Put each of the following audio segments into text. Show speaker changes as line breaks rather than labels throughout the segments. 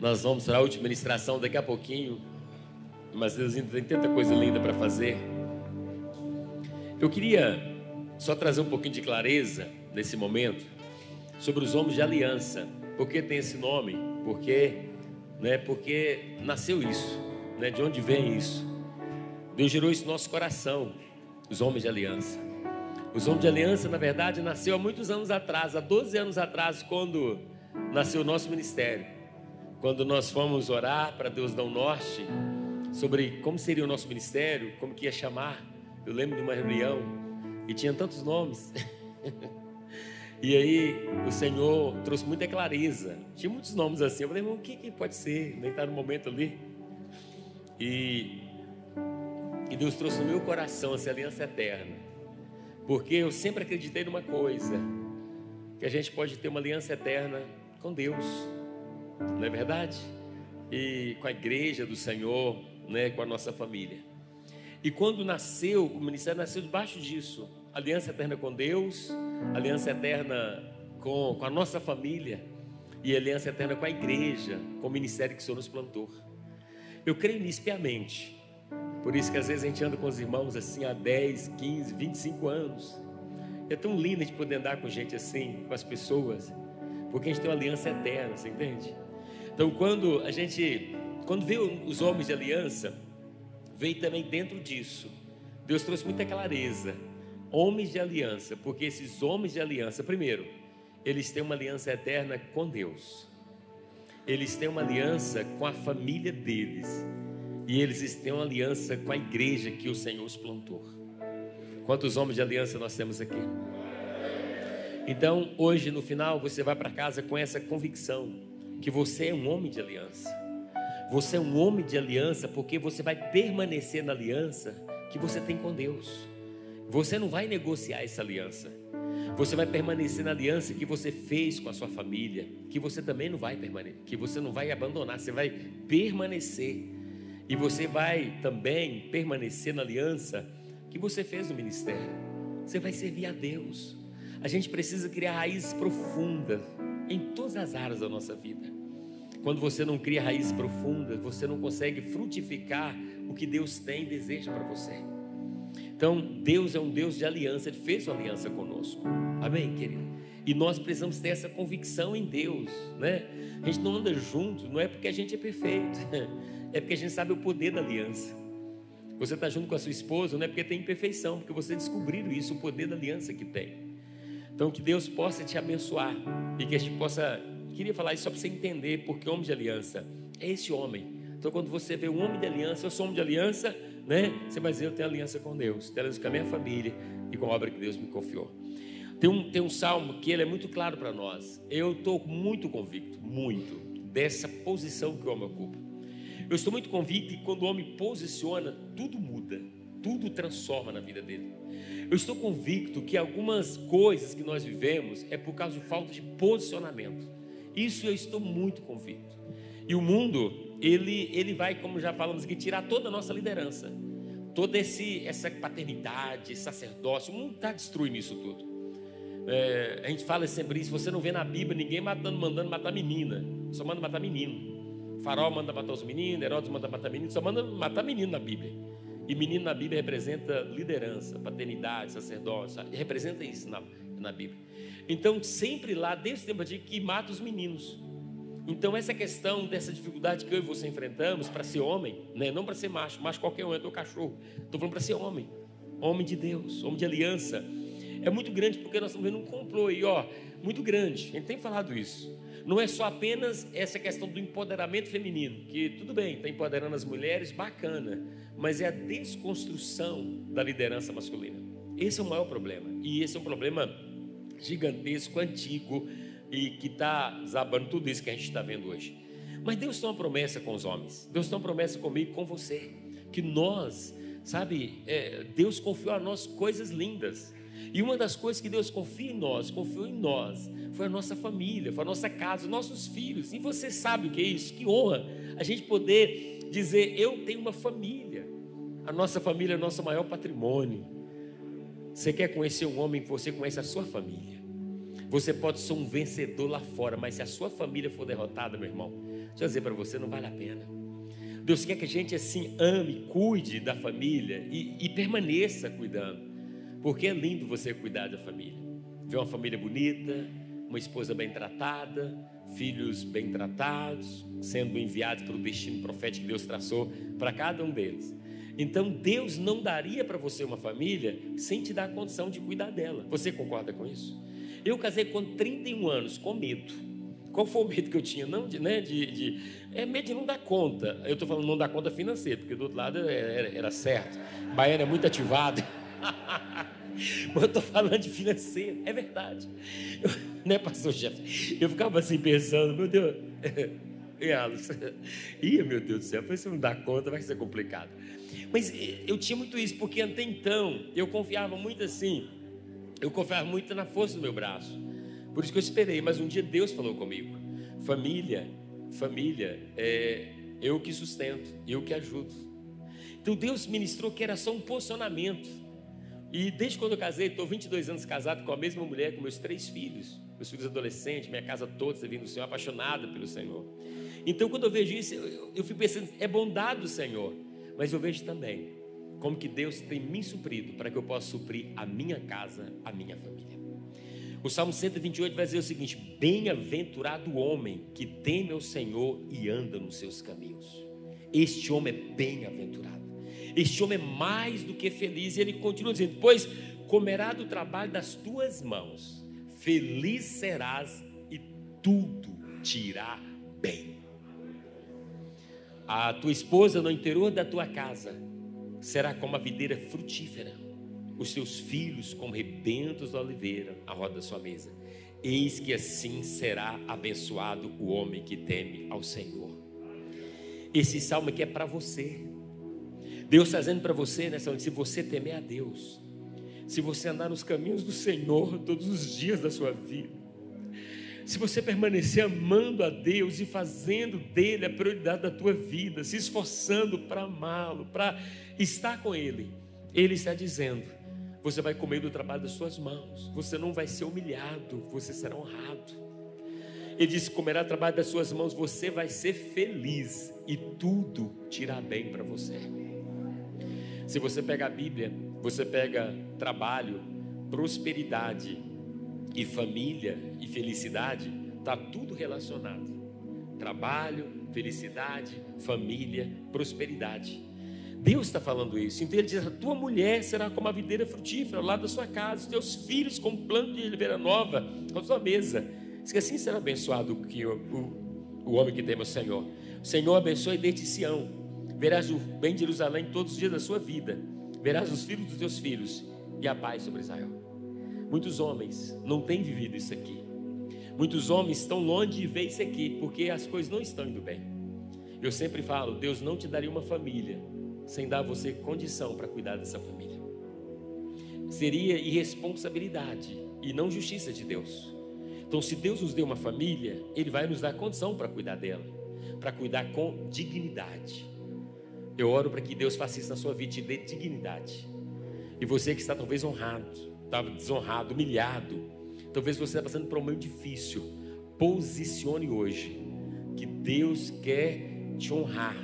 Nós vamos para a última ministração daqui a pouquinho, mas Deus ainda tem tanta coisa linda para fazer. Eu queria só trazer um pouquinho de clareza nesse momento sobre os homens de aliança. Por que tem esse nome? Porque, né, porque nasceu isso, né, de onde vem isso? Deus gerou isso no nosso coração, os homens de aliança. Os homens de aliança, na verdade, nasceu há muitos anos atrás, há 12 anos atrás, quando nasceu o nosso ministério quando nós fomos orar para Deus dar um norte sobre como seria o nosso ministério, como que ia chamar. Eu lembro de uma reunião e tinha tantos nomes. e aí o Senhor trouxe muita clareza. Tinha muitos nomes assim. Eu falei, irmão, o que, que pode ser? Nem está no momento ali. E, e Deus trouxe no meu coração essa aliança eterna. Porque eu sempre acreditei numa coisa: que a gente pode ter uma aliança eterna com Deus não é verdade? E com a igreja do Senhor, né, com a nossa família. E quando nasceu, o ministério nasceu debaixo disso. Aliança eterna com Deus, aliança eterna com, com a nossa família e aliança eterna com a igreja, com o ministério que o Senhor nos plantou. Eu creio nisso piamente. Por isso que às vezes a gente anda com os irmãos assim há 10, 15, 25 anos. É tão lindo a gente poder andar com gente assim, com as pessoas, porque a gente tem uma aliança eterna, você entende? Então, quando a gente, quando vê os homens de aliança, veio também dentro disso. Deus trouxe muita clareza. Homens de aliança, porque esses homens de aliança, primeiro, eles têm uma aliança eterna com Deus. Eles têm uma aliança com a família deles. E eles têm uma aliança com a igreja que o Senhor os plantou. Quantos homens de aliança nós temos aqui? Então, hoje no final, você vai para casa com essa convicção que você é um homem de aliança. Você é um homem de aliança porque você vai permanecer na aliança que você tem com Deus. Você não vai negociar essa aliança. Você vai permanecer na aliança que você fez com a sua família, que você também não vai permanecer, que você não vai abandonar, você vai permanecer. E você vai também permanecer na aliança que você fez no ministério. Você vai servir a Deus. A gente precisa criar raízes profundas em todas as áreas da nossa vida. Quando você não cria raízes profundas, você não consegue frutificar o que Deus tem e deseja para você. Então, Deus é um Deus de aliança, Ele fez uma aliança conosco. Amém, querido? E nós precisamos ter essa convicção em Deus, né? A gente não anda junto, não é porque a gente é perfeito, é porque a gente sabe o poder da aliança. Você está junto com a sua esposa, não é porque tem imperfeição, porque você descobriu isso, o poder da aliança que tem. Então, que Deus possa te abençoar e que a gente possa. Queria falar isso só para você entender, porque homem de aliança é esse homem. Então, quando você vê um homem de aliança, eu sou homem de aliança, né? Você vai dizer: Eu tenho aliança com Deus, tenho aliança com a minha família e com a obra que Deus me confiou. Tem um, tem um salmo que ele é muito claro para nós. Eu estou muito convicto, muito, dessa posição que o homem ocupa. Eu estou muito convicto que quando o homem posiciona, tudo muda, tudo transforma na vida dele. Eu estou convicto que algumas coisas que nós vivemos é por causa de falta de posicionamento. Isso eu estou muito convicto. E o mundo, ele, ele vai, como já falamos aqui, tirar toda a nossa liderança. Toda esse, essa paternidade, sacerdócio, o mundo está destruindo isso tudo. É, a gente fala sempre isso, você não vê na Bíblia ninguém matando, mandando matar menina, só manda matar menino. Farol manda matar os meninos, Herodes manda matar menino, só manda matar menino na Bíblia. E menino na Bíblia representa liderança, paternidade, sacerdócio, representa isso na, na Bíblia. Então, sempre lá, desde o tempo antigo, que mata os meninos. Então, essa questão dessa dificuldade que eu e você enfrentamos para ser homem, né? não para ser macho, macho qualquer um, é teu cachorro. Estou falando para ser homem, homem de Deus, homem de aliança. É muito grande porque nós estamos vendo um complô aí, ó, muito grande. A gente tem falado isso não é só apenas essa questão do empoderamento feminino, que tudo bem, está empoderando as mulheres, bacana, mas é a desconstrução da liderança masculina. Esse é o maior problema, e esse é um problema gigantesco, antigo, e que está desabando tudo isso que a gente está vendo hoje. Mas Deus tem uma promessa com os homens. Deus tem uma promessa comigo, com você, que nós, sabe, é, Deus confiou a nós coisas lindas. E uma das coisas que Deus confia em nós, confiou em nós, foi a nossa família, foi a nossa casa, os nossos filhos. E você sabe o que é isso? Que honra a gente poder dizer: Eu tenho uma família. A nossa família é o nosso maior patrimônio. Você quer conhecer um homem que você conhece a sua família. Você pode ser um vencedor lá fora, mas se a sua família for derrotada, meu irmão, deixa eu dizer para você, não vale a pena. Deus quer que a gente assim ame, cuide da família e, e permaneça cuidando. Porque é lindo você cuidar da família. Ver uma família bonita, uma esposa bem tratada, filhos bem tratados, sendo enviados para o destino profético que Deus traçou para cada um deles. Então Deus não daria para você uma família sem te dar a condição de cuidar dela. Você concorda com isso? Eu casei com 31 anos, com medo. Qual foi o medo que eu tinha? Não de, né, de, de é medo de não dar conta. Eu estou falando não dar conta financeira, porque do outro lado era, era certo. Baiano é muito ativado. Mas eu estou falando de financeiro, é verdade. Eu, né, pastor Jeff? Eu ficava assim pensando, meu Deus, e Alice? Ih, meu Deus do céu, se não dar conta vai ser complicado. Mas eh, eu tinha muito isso, porque até então eu confiava muito assim, eu confiava muito na força do meu braço. Por isso que eu esperei, mas um dia Deus falou comigo: família, família, é eu que sustento, eu que ajudo. Então Deus ministrou que era só um posicionamento. E desde quando eu casei, estou 22 anos casado com a mesma mulher, com meus três filhos, meus filhos adolescentes, minha casa toda servindo o Senhor, apaixonada pelo Senhor. Então, quando eu vejo isso, eu, eu fico pensando, é bondade do Senhor, mas eu vejo também como que Deus tem me suprido para que eu possa suprir a minha casa, a minha família. O Salmo 128 vai dizer o seguinte: Bem-aventurado o homem que teme ao Senhor e anda nos seus caminhos. Este homem é bem-aventurado. Este homem é mais do que feliz. E ele continua dizendo: Pois comerá do trabalho das tuas mãos, feliz serás e tudo te irá bem. A tua esposa no interior da tua casa será como a videira frutífera, os teus filhos como rebentos da oliveira à roda da sua mesa. Eis que assim será abençoado o homem que teme ao Senhor. Esse salmo aqui é para você. Deus está dizendo para você nessa noite: se você temer a Deus, se você andar nos caminhos do Senhor todos os dias da sua vida, se você permanecer amando a Deus e fazendo dele a prioridade da tua vida, se esforçando para amá-lo, para estar com ele, ele está dizendo: você vai comer do trabalho das suas mãos, você não vai ser humilhado, você será honrado. Ele disse: comerá do trabalho das suas mãos, você vai ser feliz e tudo te irá bem para você. Se você pega a Bíblia, você pega trabalho, prosperidade, e família e felicidade, está tudo relacionado. Trabalho, felicidade, família, prosperidade. Deus está falando isso. Então ele diz: a tua mulher será como a videira frutífera ao lado da sua casa, os teus filhos como plano de oliveira nova à sua mesa. Diz que assim será abençoado que o, o, o homem que teme o Senhor. O Senhor abençoe desde Sião. Verás o bem de Jerusalém todos os dias da sua vida. Verás os filhos dos teus filhos e a paz sobre Israel. Muitos homens não têm vivido isso aqui. Muitos homens estão longe de ver isso aqui, porque as coisas não estão indo bem. Eu sempre falo: Deus não te daria uma família sem dar a você condição para cuidar dessa família. Seria irresponsabilidade e não justiça de Deus. Então, se Deus nos deu uma família, Ele vai nos dar condição para cuidar dela, para cuidar com dignidade. Eu oro para que Deus faça isso na sua vida, te dê dignidade. E você que está talvez honrado, estava desonrado, humilhado. Talvez você está passando por um momento difícil. Posicione hoje que Deus quer te honrar.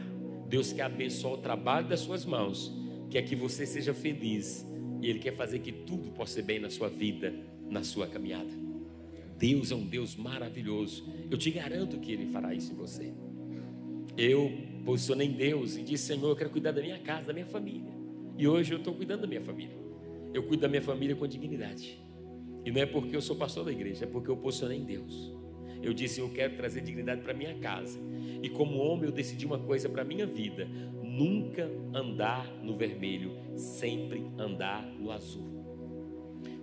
Deus quer abençoar o trabalho das suas mãos. Quer que você seja feliz. E Ele quer fazer que tudo possa ser bem na sua vida, na sua caminhada. Deus é um Deus maravilhoso. Eu te garanto que Ele fará isso em você. Eu posicionei Deus e disse: Senhor, eu quero cuidar da minha casa, da minha família. E hoje eu estou cuidando da minha família eu cuido da minha família com dignidade. E não é porque eu sou pastor da igreja, é porque eu posicionei em Deus. Eu disse, eu quero trazer dignidade para minha casa. E como homem eu decidi uma coisa para minha vida: nunca andar no vermelho, sempre andar no azul.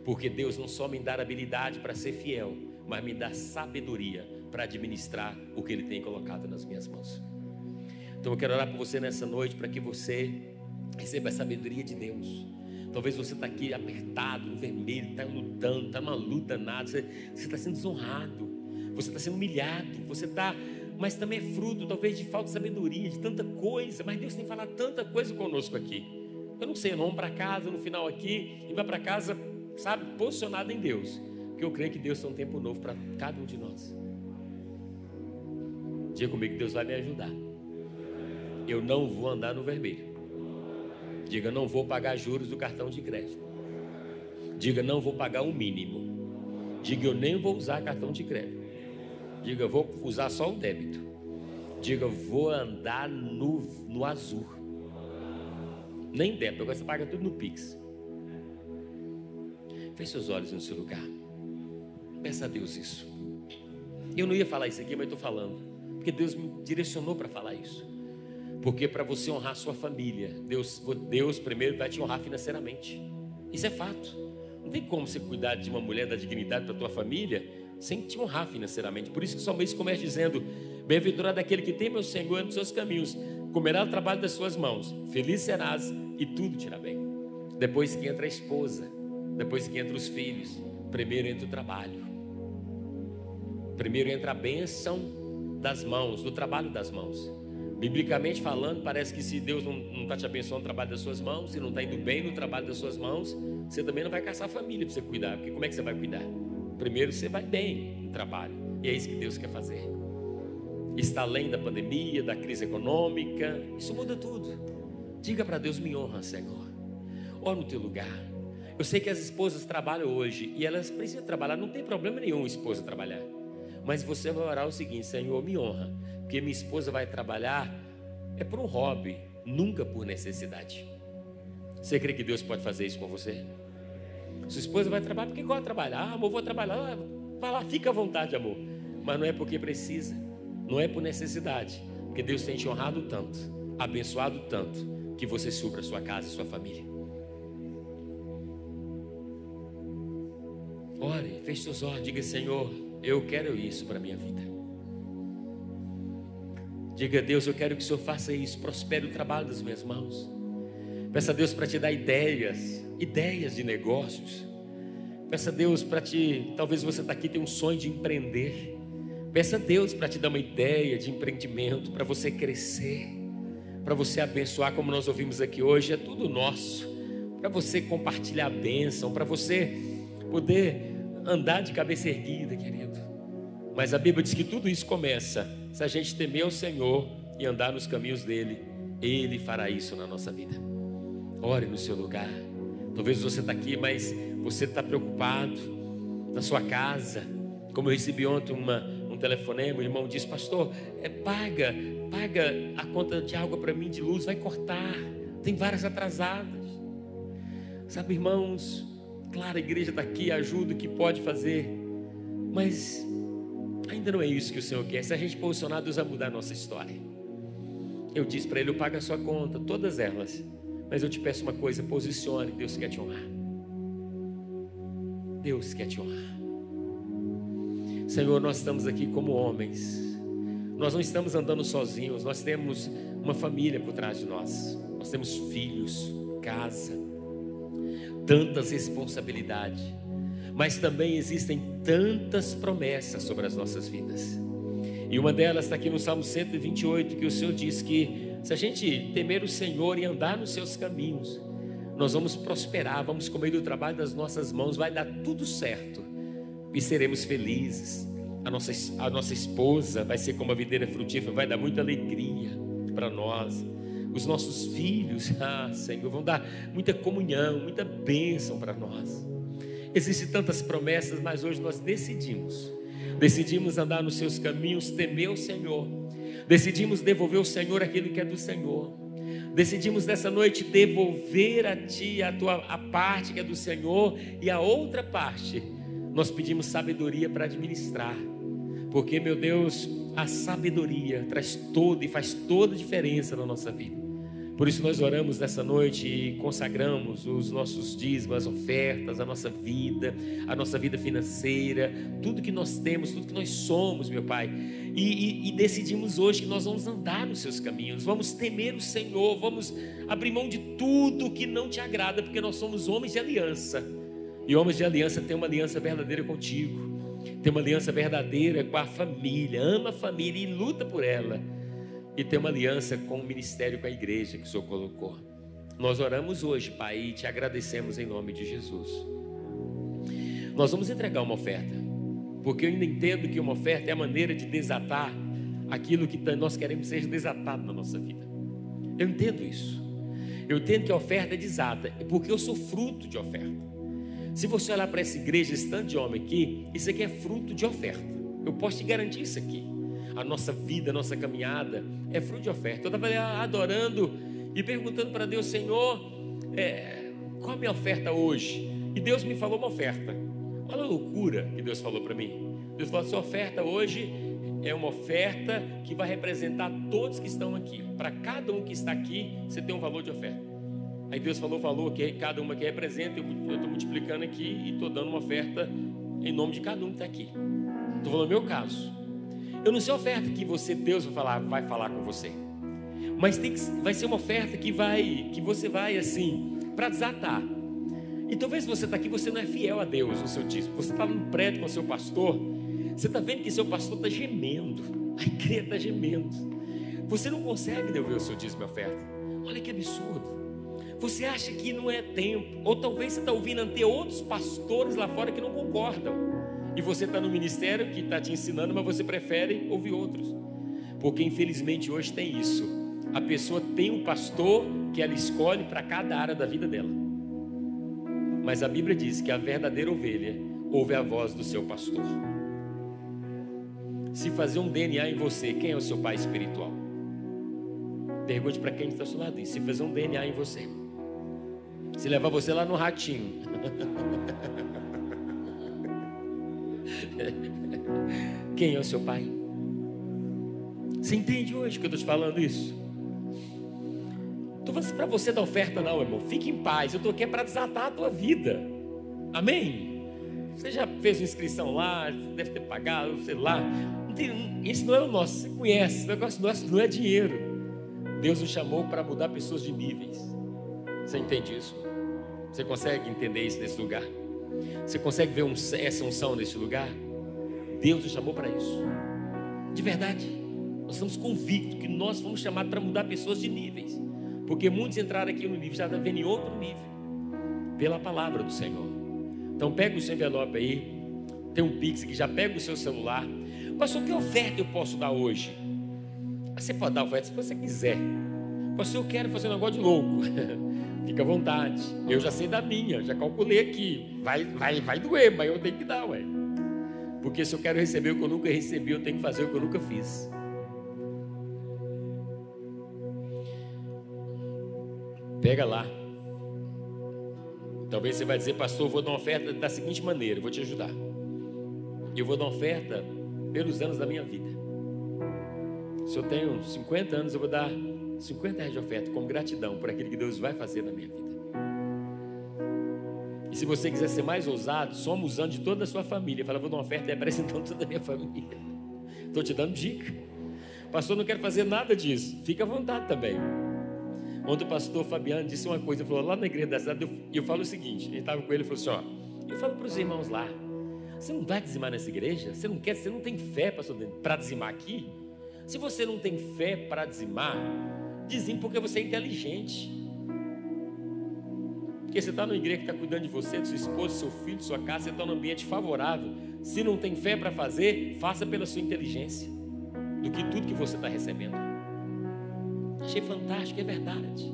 Porque Deus não só me dá habilidade para ser fiel, mas me dá sabedoria para administrar o que Ele tem colocado nas minhas mãos. Então eu quero orar por você nessa noite para que você receba a sabedoria de Deus. Talvez você está aqui apertado, no vermelho, está lutando, está numa luta nada, você está sendo desonrado, você está sendo humilhado, você está mas também é fruto talvez de falta de sabedoria, de tanta coisa. Mas Deus tem falado tanta coisa conosco aqui. Eu não sei, não vamos para casa no final aqui e vai para casa, sabe, posicionado em Deus. Porque eu creio que Deus tem um tempo novo para cada um de nós. Diga comigo que Deus vai me ajudar. Eu não vou andar no vermelho. Diga, não vou pagar juros do cartão de crédito. Diga, não vou pagar o mínimo. Diga, eu nem vou usar cartão de crédito. Diga, vou usar só o débito. Diga, vou andar no, no azul. Nem débito, agora você paga tudo no Pix. Feche seus olhos no seu lugar. Peça a Deus isso. Eu não ia falar isso aqui, mas estou falando. Porque Deus me direcionou para falar isso. Porque para você honrar sua família, Deus, Deus primeiro vai te honrar financeiramente. Isso é fato. Não tem como você cuidar de uma mulher da dignidade para tua família sem te honrar financeiramente. Por isso que sua mês começa dizendo: Bem-aventurado aquele que teme o Senhor nos seus caminhos, comerá o trabalho das suas mãos, feliz serás e tudo te irá bem. Depois que entra a esposa, depois que entra os filhos, primeiro entra o trabalho. Primeiro entra a bênção das mãos, do trabalho das mãos. Biblicamente falando, parece que se Deus não está te abençoando no trabalho das suas mãos, se não está indo bem no trabalho das suas mãos, você também não vai caçar família para você cuidar, porque como é que você vai cuidar? Primeiro você vai bem no trabalho. E é isso que Deus quer fazer. Está além da pandemia, da crise econômica. Isso muda tudo. Diga para Deus: me honra, Senhor. Ó no teu lugar. Eu sei que as esposas trabalham hoje e elas precisam trabalhar. Não tem problema nenhum a esposa trabalhar. Mas você vai orar o seguinte: Senhor, me honra. Porque minha esposa vai trabalhar é por um hobby, nunca por necessidade. Você crê que Deus pode fazer isso com você? Sua esposa vai trabalhar porque gosta de trabalhar. Ah, amor, vou trabalhar. Ah, vai lá, fica à vontade, amor. Mas não é porque precisa, não é por necessidade. Porque Deus tem te honrado tanto, abençoado tanto, que você supra sua casa e sua família. Ore, feche seus olhos, diga: Senhor, eu quero isso para a minha vida. Diga a Deus, eu quero que o Senhor faça isso, prospere o trabalho das minhas mãos. Peça a Deus para te dar ideias, ideias de negócios. Peça a Deus para te, talvez você está aqui tem um sonho de empreender. Peça a Deus para te dar uma ideia de empreendimento, para você crescer, para você abençoar, como nós ouvimos aqui hoje, é tudo nosso. Para você compartilhar a bênção, para você poder andar de cabeça erguida, querido. Mas a Bíblia diz que tudo isso começa se a gente temer o Senhor e andar nos caminhos dele. Ele fará isso na nossa vida. Ore no seu lugar. Talvez você está aqui, mas você está preocupado na sua casa. Como eu recebi ontem uma, um telefonema, o irmão disse, pastor, é, paga, paga a conta de água para mim de luz, vai cortar. Tem várias atrasadas. Sabe, irmãos, claro, a igreja está aqui, ajuda o que pode fazer. Mas ainda não é isso que o Senhor quer. Se a gente posicionar, Deus vai mudar a nossa história. Eu disse para ele: eu pago a sua conta, todas elas. Mas eu te peço uma coisa: posicione, Deus quer te honrar. Deus quer te honrar. Senhor, nós estamos aqui como homens. Nós não estamos andando sozinhos, nós temos uma família por trás de nós. Nós temos filhos, casa, tantas responsabilidades. Mas também existem tantas promessas sobre as nossas vidas. E uma delas está aqui no Salmo 128, que o Senhor diz que se a gente temer o Senhor e andar nos seus caminhos, nós vamos prosperar, vamos comer do trabalho das nossas mãos, vai dar tudo certo e seremos felizes. A nossa, a nossa esposa vai ser como a videira frutífera, vai dar muita alegria para nós. Os nossos filhos, ah, Senhor, vão dar muita comunhão, muita bênção para nós. Existem tantas promessas, mas hoje nós decidimos. Decidimos andar nos seus caminhos, temer o Senhor Decidimos devolver ao Senhor aquilo que é do Senhor. Decidimos nessa noite devolver a Ti a, tua, a parte que é do Senhor e a outra parte nós pedimos sabedoria para administrar. Porque, meu Deus, a sabedoria traz toda e faz toda a diferença na nossa vida. Por isso nós oramos nessa noite e consagramos os nossos dízimos, as ofertas, a nossa vida, a nossa vida financeira, tudo que nós temos, tudo que nós somos, meu Pai. E, e, e, decidimos hoje que nós vamos andar nos seus caminhos, vamos temer o Senhor, vamos abrir mão de tudo que não te agrada, porque nós somos homens de aliança. E homens de aliança têm uma aliança verdadeira contigo, tem uma aliança verdadeira com a família, ama a família e luta por ela e ter uma aliança com o ministério, com a igreja que o Senhor colocou. Nós oramos hoje, Pai, e te agradecemos em nome de Jesus. Nós vamos entregar uma oferta, porque eu ainda entendo que uma oferta é a maneira de desatar aquilo que nós queremos seja desatado na nossa vida. Eu entendo isso. Eu entendo que a oferta é desata, porque eu sou fruto de oferta. Se você olhar para essa igreja, esse tanto de homem aqui, isso aqui é fruto de oferta. Eu posso te garantir isso aqui a nossa vida, a nossa caminhada é fruto de oferta. Eu estava adorando e perguntando para Deus, Senhor, é, qual a minha oferta hoje? E Deus me falou uma oferta. Olha a loucura que Deus falou para mim. Deus falou: sua oferta hoje é uma oferta que vai representar todos que estão aqui. Para cada um que está aqui, você tem um valor de oferta. Aí Deus falou o valor que cada uma que representa, eu estou multiplicando aqui e estou dando uma oferta em nome de cada um que está aqui. Estou falando meu caso. Eu não sei a oferta que você, Deus, vai falar, vai falar com você. Mas tem que, vai ser uma oferta que vai, que você vai assim, para desatar. E talvez você está aqui, você não é fiel a Deus no seu dízimo. Você está no prédio com o seu pastor, você está vendo que seu pastor está gemendo, a igreja está gemendo. Você não consegue devolver o seu dízimo e oferta. Olha que absurdo. Você acha que não é tempo, ou talvez você está ouvindo até outros pastores lá fora que não concordam. E você está no ministério que está te ensinando, mas você prefere ouvir outros. Porque infelizmente hoje tem isso. A pessoa tem um pastor que ela escolhe para cada área da vida dela. Mas a Bíblia diz que a verdadeira ovelha ouve a voz do seu pastor. Se fazer um DNA em você, quem é o seu pai espiritual? Pergunte para quem está ao seu lado. Se fazer um DNA em você, se levar você lá no ratinho. Quem é o seu pai? Você entende hoje que eu estou te falando isso? Estou falando para você dar oferta, não, irmão. Fique em paz. Eu estou aqui é para desatar a tua vida. Amém? Você já fez inscrição lá, deve ter pagado, sei lá. Tem, esse não é o nosso, você conhece. O negócio nosso não é dinheiro. Deus nos chamou para mudar pessoas de níveis. Você entende isso? Você consegue entender isso nesse lugar? Você consegue ver um, essa unção nesse lugar? Deus nos chamou para isso. De verdade. Nós estamos convictos que nós fomos chamados para mudar pessoas de níveis. Porque muitos entraram aqui no nível, já vendo em outro nível. Pela palavra do Senhor. Então pega o seu envelope aí. Tem um Pix aqui, já pega o seu celular. Pastor, que oferta eu posso dar hoje? Você pode dar oferta se você quiser. Pastor, eu quero fazer um negócio de louco. Fica à vontade. Eu já sei da minha, já calculei aqui. Vai, vai, vai doer, mas eu tenho que dar, ué. Porque se eu quero receber o que eu nunca recebi, eu tenho que fazer o que eu nunca fiz. Pega lá. Talvez você vai dizer, pastor, eu vou dar uma oferta da seguinte maneira, eu vou te ajudar. Eu vou dar uma oferta pelos anos da minha vida. Se eu tenho 50 anos, eu vou dar 50 reais de oferta como gratidão por aquilo que Deus vai fazer na minha vida. E se você quiser ser mais ousado, soma usando de toda a sua família. Fala, vou dar uma oferta e apresentando toda a minha família. Estou te dando dica. Pastor, não quero fazer nada disso. Fica à vontade também. Ontem o pastor Fabiano disse uma coisa, falou lá na igreja da cidade, e eu falo o seguinte, ele estava com ele e falou assim, ó, eu falo para os irmãos lá, você não vai dizimar nessa igreja? Você não quer, você não tem fé, pastor, para dizimar aqui? Se você não tem fé para dizimar, dizime porque você é inteligente. Porque você está numa igreja que está cuidando de você, de sua esposa, do seu filho, sua casa, você está num ambiente favorável. Se não tem fé para fazer, faça pela sua inteligência, do que tudo que você está recebendo. Achei fantástico, é verdade.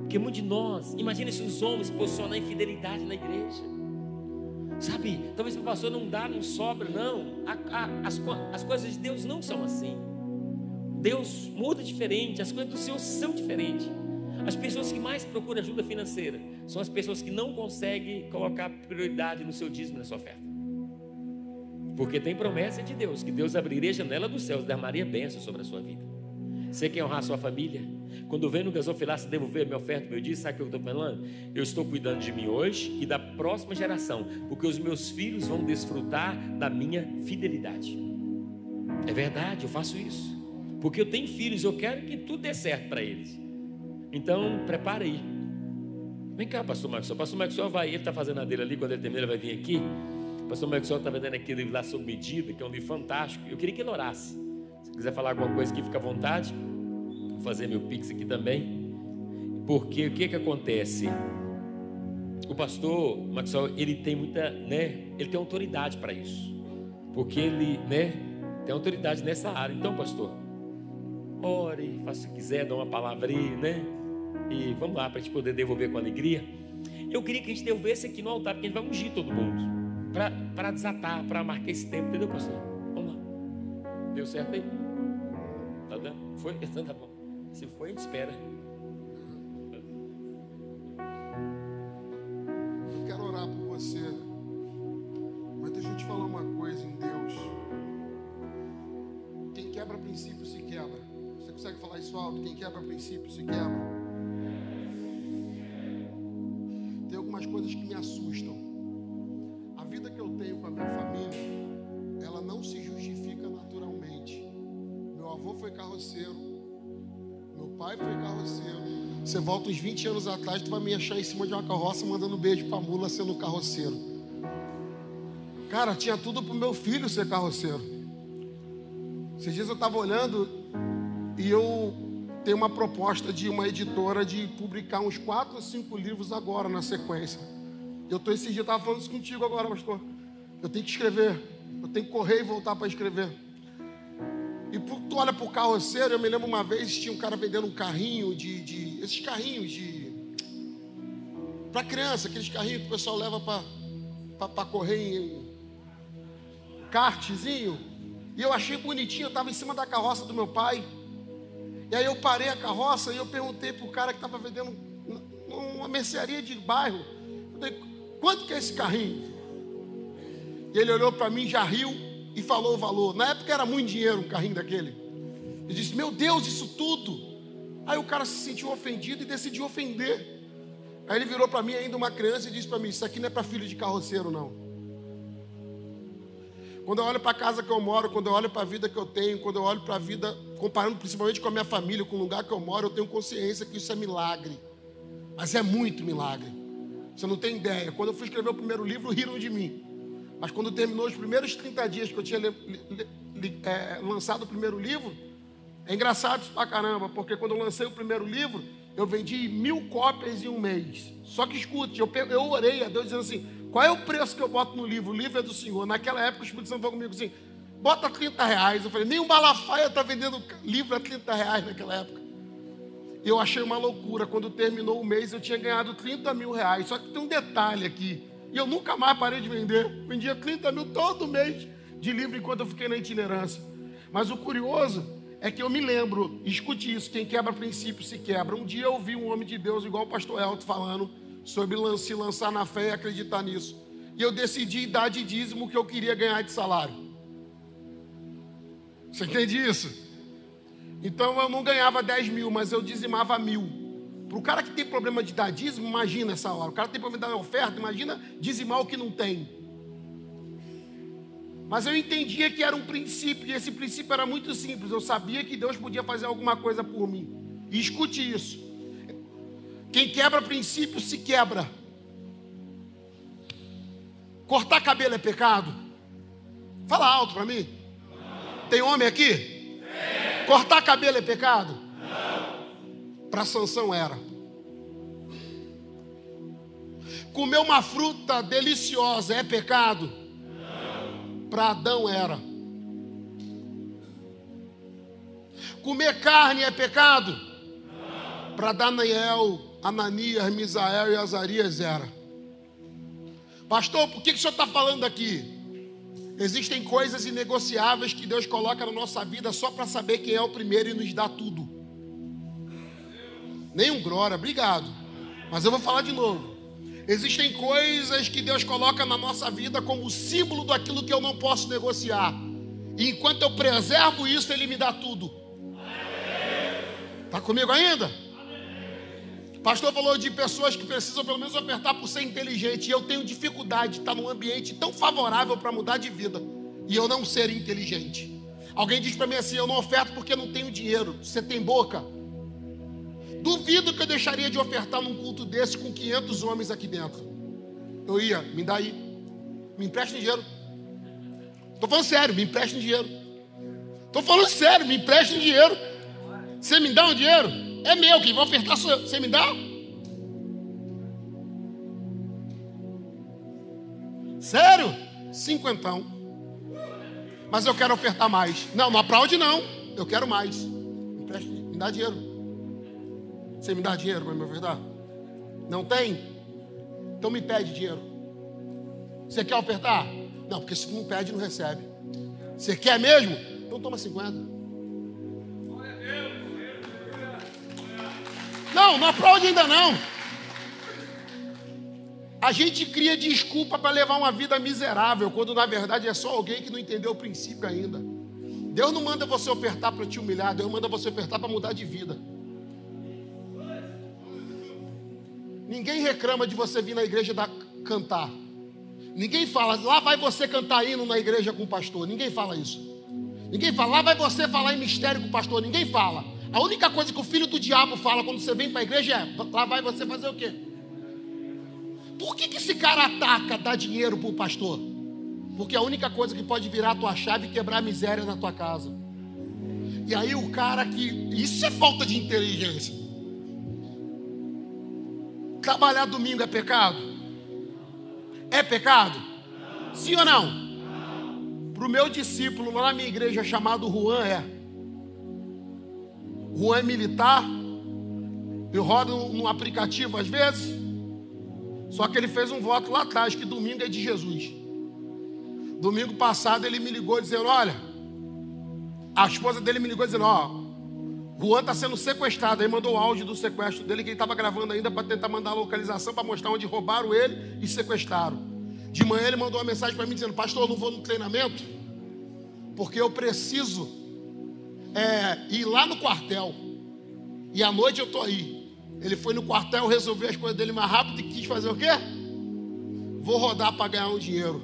Porque muitos de nós, imagina se os homens posicionam a infidelidade na igreja. Sabe, talvez o pastor não dá, não sobra, não. A, a, as, as coisas de Deus não são assim. Deus muda diferente, as coisas do Senhor são diferentes. As pessoas que mais procuram ajuda financeira são as pessoas que não conseguem colocar prioridade no seu dízimo, na sua oferta. Porque tem promessa de Deus, que Deus abriria a janela dos céus, derramaria bênção sobre a sua vida. Você quer honrar a sua família? Quando vem no gasofilaço devolver a minha oferta, meu dia, sabe o que eu estou falando? Eu estou cuidando de mim hoje e da próxima geração, porque os meus filhos vão desfrutar da minha fidelidade. É verdade, eu faço isso. Porque eu tenho filhos, eu quero que tudo dê certo para eles. Então, prepara aí. Vem cá, pastor Maxwell. Pastor Maxwell vai, ele está fazendo a dele ali, quando ele terminar, ele vai vir aqui. Pastor Maxwell está vendendo aquele livro lá sob medida, que é um livro fantástico. Eu queria que ele orasse. Se quiser falar alguma coisa aqui, fica à vontade. Vou fazer meu pix aqui também. Porque o que que acontece? O pastor Maxwell, ele tem muita, né? Ele tem autoridade para isso. Porque ele, né, tem autoridade nessa área. Então, pastor, ore, faça o que quiser, dá uma palavra aí, né? E vamos lá para a gente poder devolver com alegria. Eu queria que a gente devolvesse aqui no altar, porque a gente vai ungir todo mundo. Para desatar, para marcar esse tempo, entendeu, pastor? Vamos lá. Deu certo aí? Tá dando? Foi? Então tá bom. Se foi, a gente espera.
Quem quebra princípio se quebra. Tem algumas coisas que me assustam. A vida que eu tenho com a minha família, ela não se justifica naturalmente. Meu avô foi carroceiro. Meu pai foi carroceiro. Você volta uns 20 anos atrás, tu vai me achar em cima de uma carroça mandando beijo pra mula sendo carroceiro. Cara, tinha tudo pro meu filho ser carroceiro. Esses dias eu estava olhando e eu tenho uma proposta de uma editora de publicar uns quatro ou cinco livros agora na sequência. Eu tô esses dias, estava falando isso contigo agora, pastor. Eu tenho que escrever. Eu tenho que correr e voltar para escrever. E por- tu olha pro carroceiro, eu me lembro uma vez, tinha um cara vendendo um carrinho de. de esses carrinhos de. Para criança, aqueles carrinhos que o pessoal leva para correr em kartzinho. E eu achei bonitinho, eu estava em cima da carroça do meu pai. E aí eu parei a carroça e eu perguntei pro cara que estava vendendo uma mercearia de bairro. Eu falei, quanto que é esse carrinho? E ele olhou para mim, já riu e falou o valor. Na época era muito dinheiro um carrinho daquele. Ele disse, meu Deus, isso tudo. Aí o cara se sentiu ofendido e decidiu ofender. Aí ele virou para mim, ainda uma criança, e disse para mim: Isso aqui não é para filho de carroceiro, não. Quando eu olho para a casa que eu moro, quando eu olho para a vida que eu tenho, quando eu olho para a vida, comparando principalmente com a minha família, com o lugar que eu moro, eu tenho consciência que isso é milagre. Mas é muito milagre. Você não tem ideia. Quando eu fui escrever o primeiro livro, riram de mim. Mas quando terminou os primeiros 30 dias que eu tinha é, lançado o primeiro livro, é engraçado isso pra caramba, porque quando eu lancei o primeiro livro, eu vendi mil cópias em um mês. Só que escute, eu, eu orei a Deus dizendo assim: qual é o preço que eu boto no livro? O livro é do Senhor. Naquela época o Espírito Santo falou comigo assim: bota 30 reais. Eu falei: nem o Malafaia está vendendo livro a 30 reais naquela época. Eu achei uma loucura. Quando terminou o mês, eu tinha ganhado 30 mil reais. Só que tem um detalhe aqui. E eu nunca mais parei de vender. Vendia 30 mil todo mês de livro enquanto eu fiquei na itinerância. Mas o curioso é que eu me lembro, escute isso: quem quebra princípio se quebra. Um dia eu ouvi um homem de Deus, igual o pastor Elton, falando sobre se lançar na fé e acreditar nisso. E eu decidi dar de dízimo o que eu queria ganhar de salário. Você entende isso? Então eu não ganhava 10 mil, mas eu dizimava mil. Para o cara que tem problema de dar dízimo, imagina essa hora. O cara tem problema de dar oferta, imagina dizimar o que não tem. Mas eu entendia que era um princípio, e esse princípio era muito simples. Eu sabia que Deus podia fazer alguma coisa por mim. E escute isso. Quem quebra princípio se quebra. Cortar cabelo é pecado? Fala alto para mim. Tem homem aqui? Cortar cabelo é pecado? Não. Para Sansão era. Comer uma fruta deliciosa é pecado? Não. Para Adão era. Comer carne é pecado? Não. Para Daniel, Ananias, Misael e Azarias era. Pastor, por que, que o senhor está falando aqui? Existem coisas inegociáveis que Deus coloca na nossa vida só para saber quem é o primeiro e nos dá tudo. Nenhum glória, obrigado. Mas eu vou falar de novo. Existem coisas que Deus coloca na nossa vida como símbolo daquilo que eu não posso negociar. E enquanto eu preservo isso, Ele me dá tudo. Está comigo ainda? Pastor falou de pessoas que precisam pelo menos ofertar por ser inteligente. E eu tenho dificuldade de estar num ambiente tão favorável para mudar de vida e eu não ser inteligente. Alguém diz para mim assim: eu não oferto porque não tenho dinheiro. Você tem boca? Duvido que eu deixaria de ofertar num culto desse com 500 homens aqui dentro. Eu ia, me dá aí, me empreste dinheiro. Estou falando sério, me empreste dinheiro. Estou falando sério, me empreste dinheiro. Você me dá um dinheiro? É meu, quem vai ofertar. Você me dá? Sério? Cinquentão. Mas eu quero ofertar mais. Não, não aplaude não. Eu quero mais. Me dá dinheiro. Você me dá dinheiro para me ofertar? Não tem? Então me pede dinheiro. Você quer ofertar? Não, porque se não pede, não recebe. Você quer mesmo? Então toma 50. Não, não aplaude ainda não. A gente cria desculpa para levar uma vida miserável, quando na verdade é só alguém que não entendeu o princípio ainda. Deus não manda você ofertar para te humilhar, Deus manda você ofertar para mudar de vida. Ninguém reclama de você vir na igreja da, cantar. Ninguém fala, lá vai você cantar hino na igreja com o pastor. Ninguém fala isso. Ninguém fala, lá vai você falar em mistério com o pastor. Ninguém fala. A única coisa que o filho do diabo fala quando você vem para a igreja é: lá vai você fazer o quê? Por que, que esse cara ataca, dá dinheiro para o pastor? Porque é a única coisa que pode virar a tua chave e quebrar a miséria na tua casa. E aí o cara que. Isso é falta de inteligência. Trabalhar domingo é pecado? É pecado? Sim ou não? Para o meu discípulo lá na minha igreja chamado Juan é. Juan é militar. Eu rodo num aplicativo às vezes. Só que ele fez um voto lá atrás, que domingo é de Jesus. Domingo passado ele me ligou dizendo: Olha, a esposa dele me ligou dizendo: Ó, Juan está sendo sequestrado. Aí mandou o áudio do sequestro dele, que ele estava gravando ainda para tentar mandar a localização para mostrar onde roubaram ele e sequestraram. De manhã ele mandou uma mensagem para mim dizendo: Pastor, eu não vou no treinamento, porque eu preciso é, ir lá no quartel. E à noite eu estou aí. Ele foi no quartel resolver as coisas dele mais rápido e quis fazer o quê? Vou rodar para ganhar um dinheiro.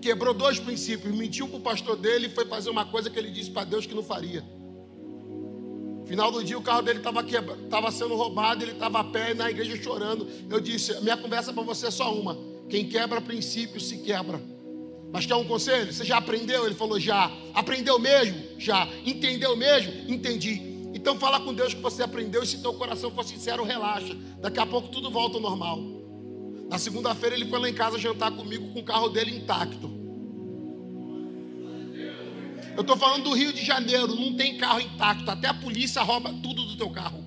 Quebrou dois princípios. Mentiu para o pastor dele e foi fazer uma coisa que ele disse para Deus que não faria. Final do dia o carro dele estava quebra... sendo roubado, ele estava a pé na igreja chorando. Eu disse: minha conversa para você é só uma. Quem quebra princípio se quebra. Mas quer um conselho? Você já aprendeu? Ele falou: já. Aprendeu mesmo? Já. Entendeu mesmo? Entendi. Então fala com Deus que você aprendeu e se teu coração for sincero, relaxa. Daqui a pouco tudo volta ao normal. Na segunda-feira ele foi lá em casa jantar comigo com o carro dele intacto. Eu estou falando do Rio de Janeiro, não tem carro intacto. Até a polícia rouba tudo do teu carro.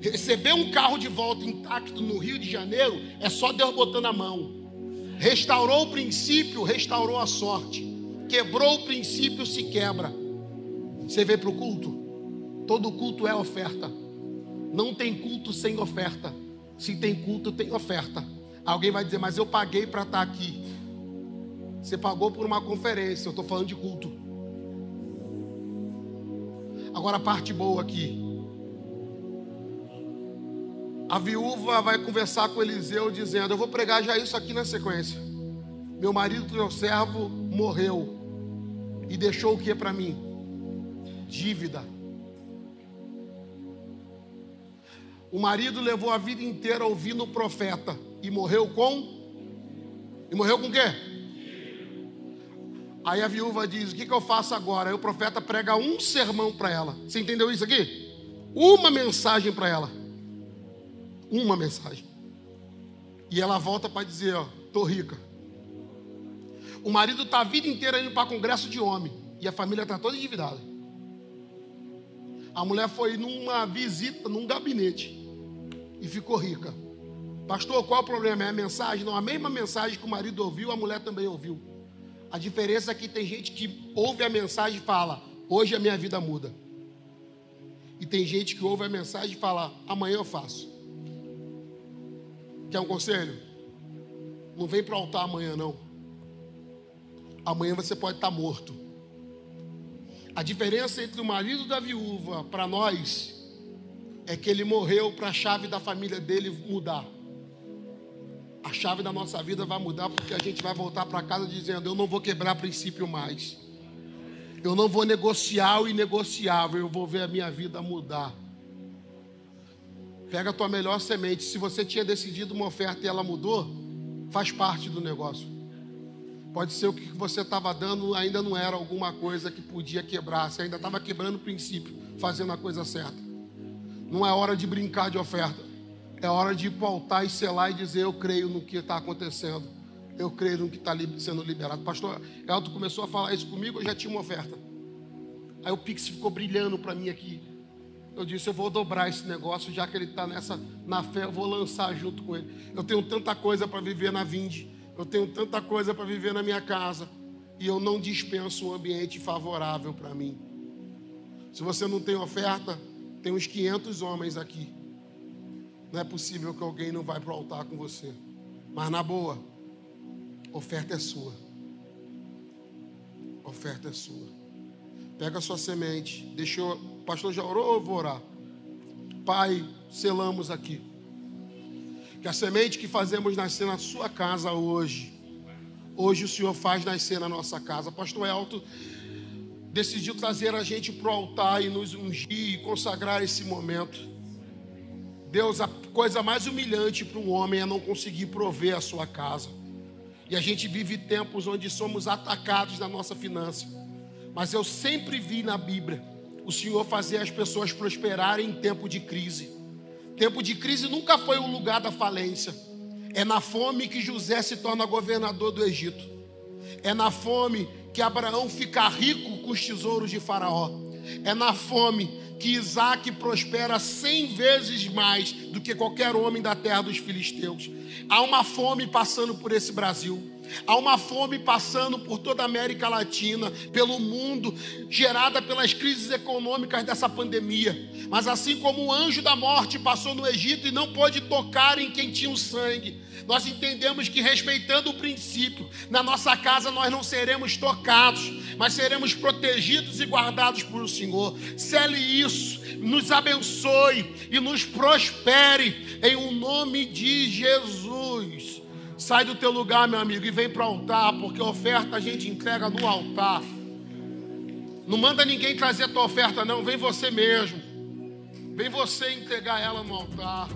Receber um carro de volta intacto no Rio de Janeiro é só Deus botando a mão. Restaurou o princípio, restaurou a sorte. Quebrou o princípio, se quebra. Você vê para o culto? Todo culto é oferta. Não tem culto sem oferta. Se tem culto, tem oferta. Alguém vai dizer, mas eu paguei para estar tá aqui. Você pagou por uma conferência. Eu estou falando de culto. Agora a parte boa aqui. A viúva vai conversar com Eliseu dizendo: Eu vou pregar já isso aqui na sequência. Meu marido, teu servo, morreu e deixou o que para mim? Dívida. O marido levou a vida inteira ouvindo o profeta e morreu com? E morreu com o quê? Aí a viúva diz: O que, que eu faço agora? Aí o profeta prega um sermão para ela. Você entendeu isso aqui? Uma mensagem para ela. Uma mensagem. E ela volta para dizer: Ó, tô rica. O marido está a vida inteira indo para congresso de homem. E a família está toda endividada. A mulher foi numa visita, num gabinete. E ficou rica. Pastor, qual o problema? É a mensagem? Não, a mesma mensagem que o marido ouviu, a mulher também ouviu. A diferença é que tem gente que ouve a mensagem e fala: Hoje a minha vida muda. E tem gente que ouve a mensagem e fala: Amanhã eu faço. Quer um conselho? Não vem para o altar amanhã, não. Amanhã você pode estar morto. A diferença entre o marido da viúva para nós é que ele morreu para a chave da família dele mudar. A chave da nossa vida vai mudar porque a gente vai voltar para casa dizendo: Eu não vou quebrar princípio mais. Eu não vou negociar o inegociável. Eu vou ver a minha vida mudar. Pega a tua melhor semente. Se você tinha decidido uma oferta e ela mudou, faz parte do negócio. Pode ser o que você estava dando ainda não era alguma coisa que podia quebrar. Você ainda estava quebrando o princípio, fazendo a coisa certa. Não é hora de brincar de oferta. É hora de pautar e selar e dizer: Eu creio no que está acontecendo. Eu creio no que está sendo liberado. Pastor Elton começou a falar isso comigo, eu já tinha uma oferta. Aí o Pix ficou brilhando para mim aqui. Eu disse, eu vou dobrar esse negócio, já que ele está nessa na fé, eu vou lançar junto com ele. Eu tenho tanta coisa para viver na Vinde, eu tenho tanta coisa para viver na minha casa, e eu não dispenso um ambiente favorável para mim. Se você não tem oferta, tem uns 500 homens aqui. Não é possível que alguém não vai para o altar com você. Mas na boa, oferta é sua. Oferta é sua. Pega a sua semente. Deixa eu, pastor já orou ou eu vou orar? Pai, selamos aqui. Que a semente que fazemos nascer na sua casa hoje, hoje o Senhor faz nascer na nossa casa. Pastor Elton decidiu trazer a gente para o altar e nos ungir e consagrar esse momento. Deus, a coisa mais humilhante para um homem é não conseguir prover a sua casa. E a gente vive tempos onde somos atacados na nossa finança. Mas eu sempre vi na Bíblia o Senhor fazer as pessoas prosperarem em tempo de crise. Tempo de crise nunca foi o lugar da falência. É na fome que José se torna governador do Egito. É na fome que Abraão fica rico com os tesouros de Faraó. É na fome que Isaac prospera cem vezes mais do que qualquer homem da terra dos filisteus. Há uma fome passando por esse Brasil. Há uma fome passando por toda a América Latina, pelo mundo, gerada pelas crises econômicas dessa pandemia. Mas assim como o anjo da morte passou no Egito e não pôde tocar em quem tinha o sangue, nós entendemos que, respeitando o princípio, na nossa casa nós não seremos tocados, mas seremos protegidos e guardados por Senhor. Cele isso, nos abençoe e nos prospere em o um nome de Jesus. Sai do teu lugar, meu amigo, e vem para o altar, porque oferta a gente entrega no altar. Não manda ninguém trazer a tua oferta, não, vem você mesmo. Vem você entregar ela no altar.